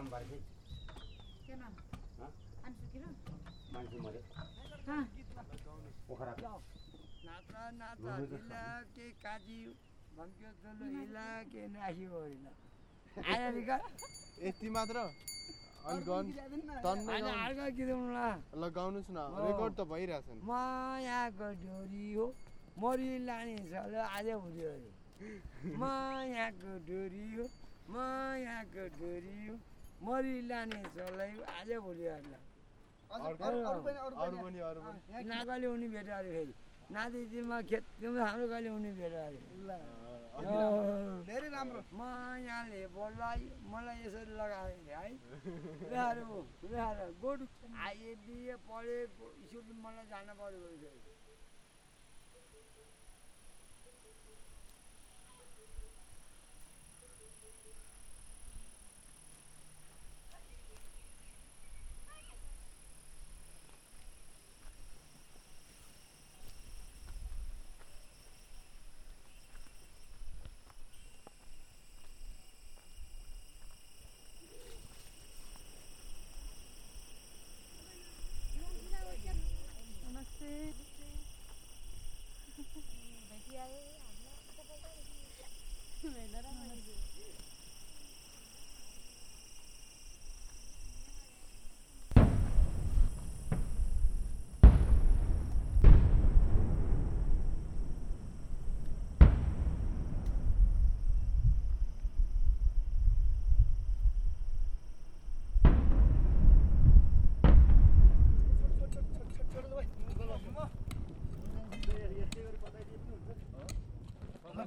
काम गरेको मान्छे मऱ्यो नाच नाच हिला के काजी? भन्क्यो चलो हिला के? नाखी का यति मात्र? अनि गाउनु तन्नै होइन गाउनु अर्को गीत गाउनुला ल गाउनुहोस् न। रेकर्ड त भइरहेछ नि। मायाको डोरी हो। मरि लाने छ ल आज भोलि अरे। मायाको डोरी हो। मायाको डोरी हो। मरि लाने ल आज भोलि अरे अरू पनि अरू पनि ना कहिले उनी भेट अरे फेरि। नातिमा खेत हाम्रो कहिले उनी भेट अरे धेरै राम्रो। मायाले बोलाइ मलाई यसरी लगायो अरे है। कुराहरू कुराहरू गुड आइए बिए पढेको स्कुल मलाई जान पऱ्यो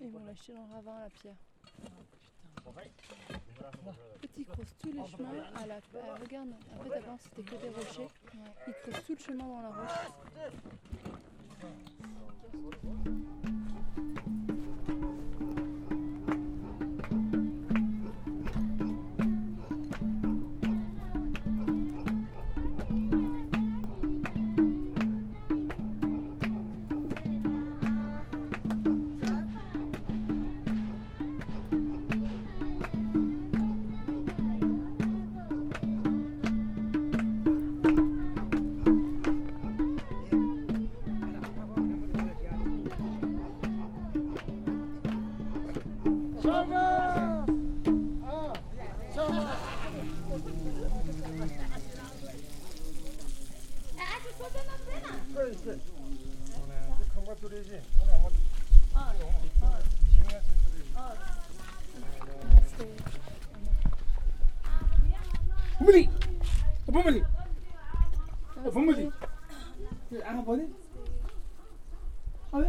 Ils vont lâcher dans le ravin la pierre. Petit, ils creusent tous les chemins à la. à- regarde, en fait avant c'était que des rochers. Ils creusent tout le chemin dans la roche. बुमली बुमली बुमली आमा पनि अबे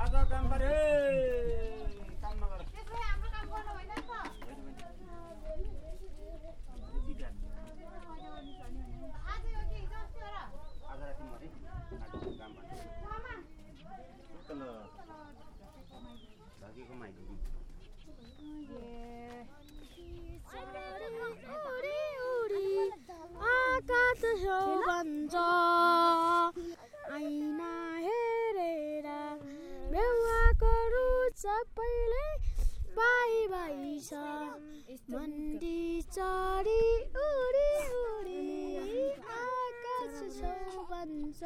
आज काम गरे। काम नगर। त्यसो भए हाम्रो काम गर्नु होइन नि त आज हो हो राति मरे आज काम तल धकेको माइदिनु आकाश सबैलाई बाई बाई छ। मन्दी चढी उडी उडी आकाश छौ बन्छ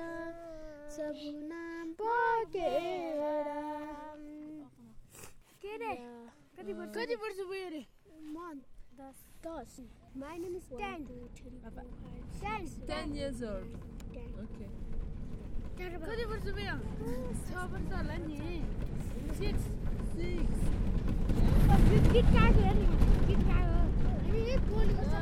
सपना बगेर के रे? कति वर्ष? कति वर्ष भयो रे? म दस दस। My name is ten ten 10 years old. Okay. कति वर्ष भयो? छ वर्ष होला नि। Six Six. Git gang ind. Git gang ind. Vi er ikke gode, så